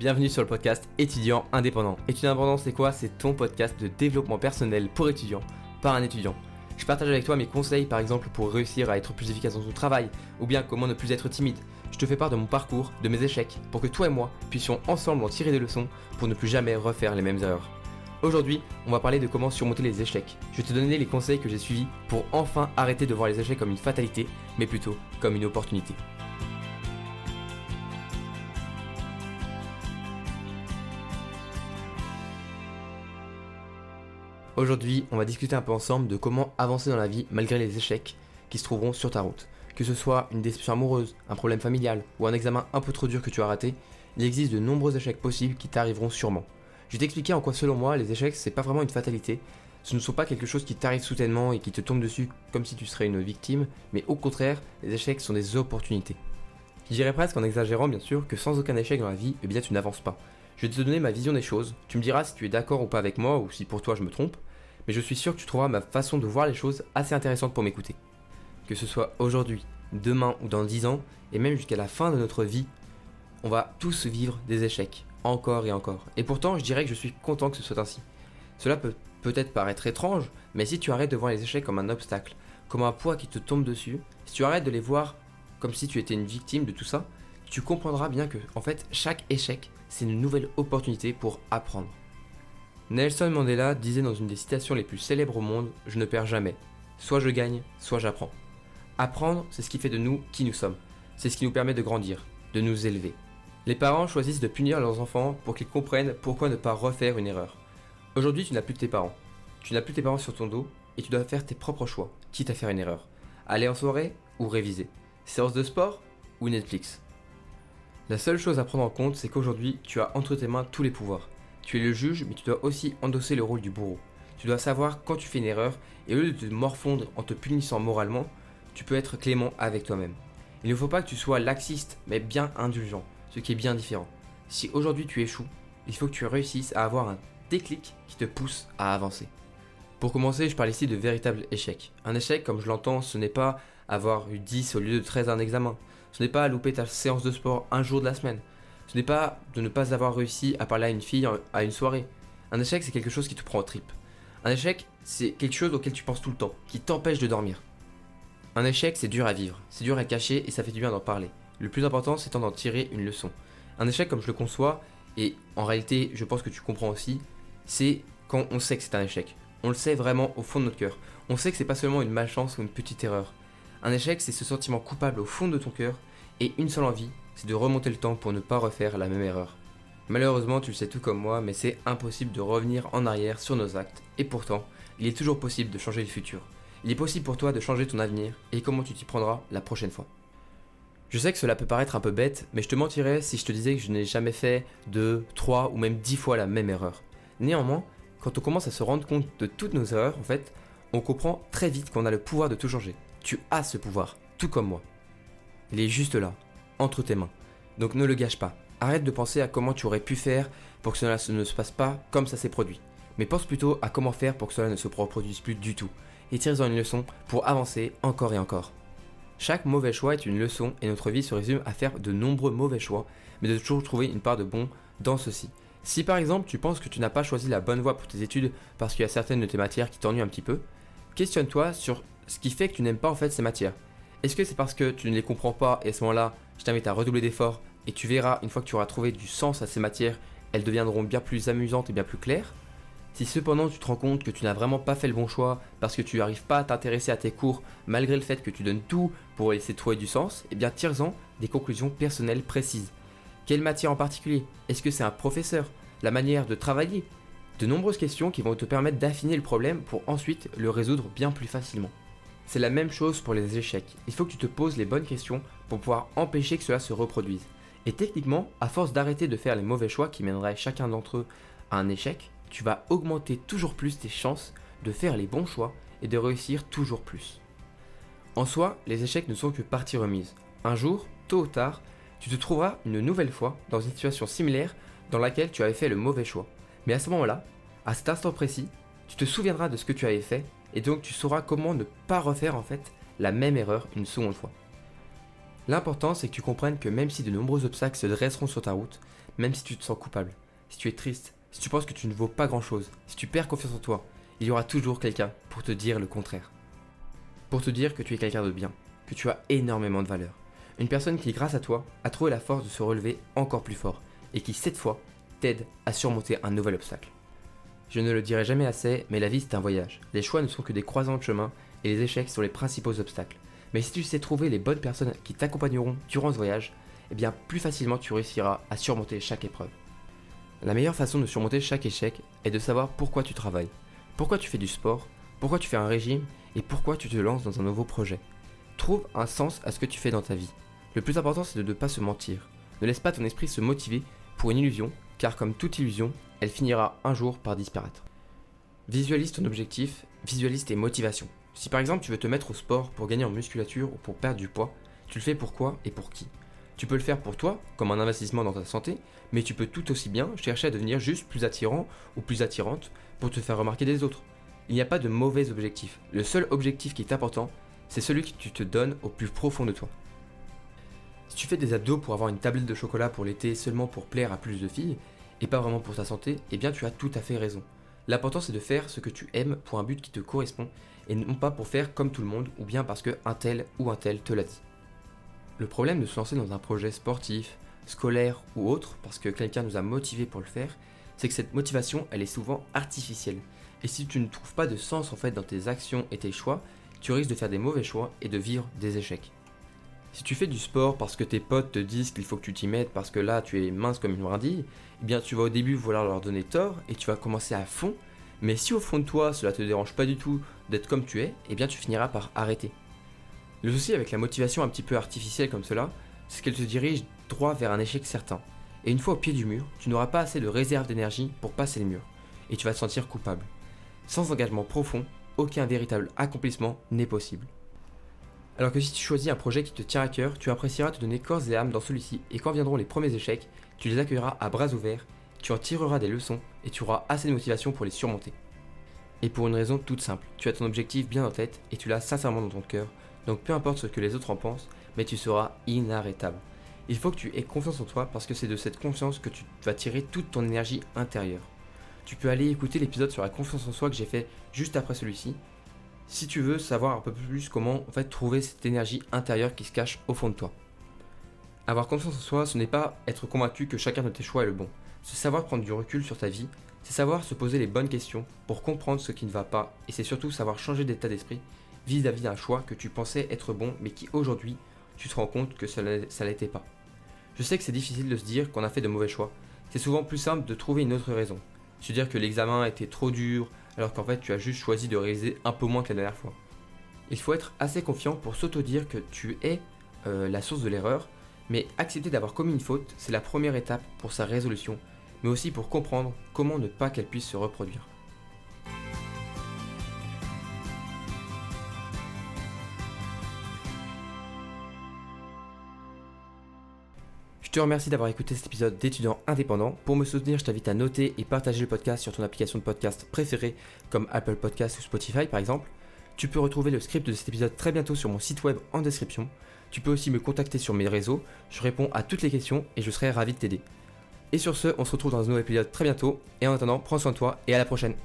Bienvenue sur le podcast Étudiant Indépendant. Étudiant Indépendant, c'est quoi? C'est ton podcast de développement personnel pour étudiants, par un étudiant. Je partage avec toi mes conseils, par exemple, pour réussir à être plus efficace dans ton travail, ou bien comment ne plus être timide. Je te fais part de mon parcours, de mes échecs, pour que toi et moi puissions ensemble en tirer des leçons pour ne plus jamais refaire les mêmes erreurs. Aujourd'hui, on va parler de comment surmonter les échecs. Je vais te donner les conseils que j'ai suivis pour enfin arrêter de voir les échecs comme une fatalité, mais plutôt comme une opportunité. Aujourd'hui, on va discuter un peu ensemble de comment avancer dans la vie malgré les échecs qui se trouveront sur ta route. Que ce soit une déception amoureuse, un problème familial ou un examen un peu trop dur que tu as raté, il existe de nombreux échecs possibles qui t'arriveront sûrement. Je vais t'expliquer en quoi selon moi les échecs c'est pas vraiment une fatalité, ce ne sont pas quelque chose qui t'arrive soudainement et qui te tombe dessus comme si tu serais une victime, mais au contraire, les échecs sont des opportunités. Je dirais presque en exagérant bien sûr que sans aucun échec dans la vie, eh tu n'avances pas. Je vais te donner ma vision des choses, tu me diras si tu es d'accord ou pas avec moi ou si pour toi je me trompe, mais je suis sûr que tu trouveras ma façon de voir les choses assez intéressante pour m'écouter. Que ce soit aujourd'hui, demain ou dans 10 ans, et même jusqu'à la fin de notre vie, on va tous vivre des échecs, encore et encore. Et pourtant, je dirais que je suis content que ce soit ainsi. Cela peut peut-être paraître étrange, mais si tu arrêtes de voir les échecs comme un obstacle, comme un poids qui te tombe dessus, si tu arrêtes de les voir comme si tu étais une victime de tout ça, tu comprendras bien que, en fait, chaque échec, c'est une nouvelle opportunité pour apprendre. Nelson Mandela disait dans une des citations les plus célèbres au monde Je ne perds jamais. Soit je gagne, soit j'apprends. Apprendre, c'est ce qui fait de nous qui nous sommes. C'est ce qui nous permet de grandir, de nous élever. Les parents choisissent de punir leurs enfants pour qu'ils comprennent pourquoi ne pas refaire une erreur. Aujourd'hui, tu n'as plus tes parents. Tu n'as plus tes parents sur ton dos et tu dois faire tes propres choix, quitte à faire une erreur. Aller en soirée ou réviser. Séance de sport ou Netflix. La seule chose à prendre en compte, c'est qu'aujourd'hui, tu as entre tes mains tous les pouvoirs. Tu es le juge, mais tu dois aussi endosser le rôle du bourreau. Tu dois savoir quand tu fais une erreur, et au lieu de te morfondre en te punissant moralement, tu peux être clément avec toi-même. Il ne faut pas que tu sois laxiste, mais bien indulgent, ce qui est bien différent. Si aujourd'hui tu échoues, il faut que tu réussisses à avoir un déclic qui te pousse à avancer. Pour commencer, je parle ici de véritable échec. Un échec, comme je l'entends, ce n'est pas avoir eu 10 au lieu de 13 à un examen. Ce n'est pas louper ta séance de sport un jour de la semaine. Ce n'est pas de ne pas avoir réussi à parler à une fille à une soirée. Un échec, c'est quelque chose qui te prend au trip. Un échec, c'est quelque chose auquel tu penses tout le temps, qui t'empêche de dormir. Un échec, c'est dur à vivre, c'est dur à cacher et ça fait du bien d'en parler. Le plus important, c'est d'en tirer une leçon. Un échec, comme je le conçois, et en réalité, je pense que tu comprends aussi, c'est quand on sait que c'est un échec. On le sait vraiment au fond de notre cœur. On sait que c'est pas seulement une malchance ou une petite erreur. Un échec, c'est ce sentiment coupable au fond de ton cœur et une seule envie, c'est de remonter le temps pour ne pas refaire la même erreur. Malheureusement, tu le sais tout comme moi, mais c'est impossible de revenir en arrière sur nos actes, et pourtant, il est toujours possible de changer le futur. Il est possible pour toi de changer ton avenir, et comment tu t'y prendras la prochaine fois. Je sais que cela peut paraître un peu bête, mais je te mentirais si je te disais que je n'ai jamais fait deux, trois ou même dix fois la même erreur. Néanmoins, quand on commence à se rendre compte de toutes nos erreurs, en fait, on comprend très vite qu'on a le pouvoir de tout changer. Tu as ce pouvoir, tout comme moi. Il est juste là, entre tes mains. Donc ne le gâche pas. Arrête de penser à comment tu aurais pu faire pour que cela ne se passe pas comme ça s'est produit. Mais pense plutôt à comment faire pour que cela ne se reproduise plus du tout. Et tire-en une leçon pour avancer encore et encore. Chaque mauvais choix est une leçon et notre vie se résume à faire de nombreux mauvais choix, mais de toujours trouver une part de bon dans ceci. Si par exemple tu penses que tu n'as pas choisi la bonne voie pour tes études parce qu'il y a certaines de tes matières qui t'ennuient un petit peu, questionne-toi sur ce qui fait que tu n'aimes pas en fait ces matières. Est-ce que c'est parce que tu ne les comprends pas et à ce moment-là, je t'invite à redoubler d'efforts et tu verras, une fois que tu auras trouvé du sens à ces matières, elles deviendront bien plus amusantes et bien plus claires Si cependant tu te rends compte que tu n'as vraiment pas fait le bon choix parce que tu n'arrives pas à t'intéresser à tes cours malgré le fait que tu donnes tout pour essayer de trouver du sens, eh bien tire-en des conclusions personnelles précises. Quelle matière en particulier? Est-ce que c'est un professeur? La manière de travailler? De nombreuses questions qui vont te permettre d'affiner le problème pour ensuite le résoudre bien plus facilement. C'est la même chose pour les échecs. Il faut que tu te poses les bonnes questions pour pouvoir empêcher que cela se reproduise. Et techniquement, à force d'arrêter de faire les mauvais choix qui mèneraient chacun d'entre eux à un échec, tu vas augmenter toujours plus tes chances de faire les bons choix et de réussir toujours plus. En soi, les échecs ne sont que partie remise. Un jour, tôt ou tard, tu te trouveras une nouvelle fois dans une situation similaire dans laquelle tu avais fait le mauvais choix. Mais à ce moment-là, à cet instant précis, tu te souviendras de ce que tu avais fait et donc tu sauras comment ne pas refaire en fait la même erreur une seconde fois. L'important c'est que tu comprennes que même si de nombreux obstacles se dresseront sur ta route, même si tu te sens coupable, si tu es triste, si tu penses que tu ne vaux pas grand-chose, si tu perds confiance en toi, il y aura toujours quelqu'un pour te dire le contraire. Pour te dire que tu es quelqu'un de bien, que tu as énormément de valeur. Une personne qui, grâce à toi, a trouvé la force de se relever encore plus fort et qui, cette fois, t'aide à surmonter un nouvel obstacle. Je ne le dirai jamais assez, mais la vie c'est un voyage. Les choix ne sont que des croisants de chemin et les échecs sont les principaux obstacles. Mais si tu sais trouver les bonnes personnes qui t'accompagneront durant ce voyage, eh bien plus facilement tu réussiras à surmonter chaque épreuve. La meilleure façon de surmonter chaque échec est de savoir pourquoi tu travailles, pourquoi tu fais du sport, pourquoi tu fais un régime et pourquoi tu te lances dans un nouveau projet. Trouve un sens à ce que tu fais dans ta vie. Le plus important c'est de ne pas se mentir. Ne laisse pas ton esprit se motiver pour une illusion, car comme toute illusion, elle finira un jour par disparaître. Visualise ton objectif, visualise tes motivations. Si par exemple tu veux te mettre au sport pour gagner en musculature ou pour perdre du poids, tu le fais pourquoi et pour qui? Tu peux le faire pour toi, comme un investissement dans ta santé, mais tu peux tout aussi bien chercher à devenir juste plus attirant ou plus attirante pour te faire remarquer des autres. Il n'y a pas de mauvais objectif. Le seul objectif qui est important, c'est celui que tu te donnes au plus profond de toi. Si tu fais des abdos pour avoir une tablette de chocolat pour l'été seulement pour plaire à plus de filles, et pas vraiment pour ta santé, eh bien tu as tout à fait raison. L'important c'est de faire ce que tu aimes pour un but qui te correspond, et non pas pour faire comme tout le monde, ou bien parce que un tel ou un tel te l'a dit. Le problème de se lancer dans un projet sportif, scolaire ou autre, parce que quelqu'un nous a motivé pour le faire, c'est que cette motivation, elle est souvent artificielle. Et si tu ne trouves pas de sens en fait dans tes actions et tes choix, tu risques de faire des mauvais choix et de vivre des échecs. Si tu fais du sport parce que tes potes te disent qu'il faut que tu t'y mettes parce que là tu es mince comme une brindille, eh bien tu vas au début vouloir leur donner tort et tu vas commencer à fond. Mais si au fond de toi cela te dérange pas du tout d'être comme tu es, eh bien tu finiras par arrêter. Le souci avec la motivation un petit peu artificielle comme cela, c'est qu'elle te dirige droit vers un échec certain. Et une fois au pied du mur, tu n'auras pas assez de réserve d'énergie pour passer le mur, et tu vas te sentir coupable. Sans engagement profond, aucun véritable accomplissement n'est possible. Alors que si tu choisis un projet qui te tient à cœur, tu apprécieras te donner corps et âme dans celui-ci, et quand viendront les premiers échecs, tu les accueilleras à bras ouverts, tu en tireras des leçons, et tu auras assez de motivation pour les surmonter. Et pour une raison toute simple, tu as ton objectif bien en tête, et tu l'as sincèrement dans ton cœur, donc peu importe ce que les autres en pensent, mais tu seras inarrêtable. Il faut que tu aies confiance en toi parce que c'est de cette confiance que tu vas tirer toute ton énergie intérieure. Tu peux aller écouter l'épisode sur la confiance en soi que j'ai fait juste après celui-ci, si tu veux savoir un peu plus comment en fait trouver cette énergie intérieure qui se cache au fond de toi. Avoir confiance en soi, ce n'est pas être convaincu que chacun de tes choix est le bon. C'est savoir prendre du recul sur ta vie, c'est savoir se poser les bonnes questions pour comprendre ce qui ne va pas, et c'est surtout savoir changer d'état d'esprit vis-à-vis d'un choix que tu pensais être bon, mais qui aujourd'hui, tu te rends compte que ça ne l'était pas. Je sais que c'est difficile de se dire qu'on a fait de mauvais choix. C'est souvent plus simple de trouver une autre raison. Se dire que l'examen était trop dur, alors qu'en fait tu as juste choisi de réaliser un peu moins que la dernière fois. Il faut être assez confiant pour s'auto-dire que tu es euh, la source de l'erreur, mais accepter d'avoir commis une faute, c'est la première étape pour sa résolution, mais aussi pour comprendre comment ne pas qu'elle puisse se reproduire. Je te remercie d'avoir écouté cet épisode d'étudiant indépendant. Pour me soutenir, je t'invite à noter et partager le podcast sur ton application de podcast préférée, comme Apple Podcast ou Spotify par exemple. Tu peux retrouver le script de cet épisode très bientôt sur mon site web en description. Tu peux aussi me contacter sur mes réseaux, je réponds à toutes les questions et je serai ravi de t'aider. Et sur ce, on se retrouve dans un nouvel épisode très bientôt, et en attendant, prends soin de toi et à la prochaine.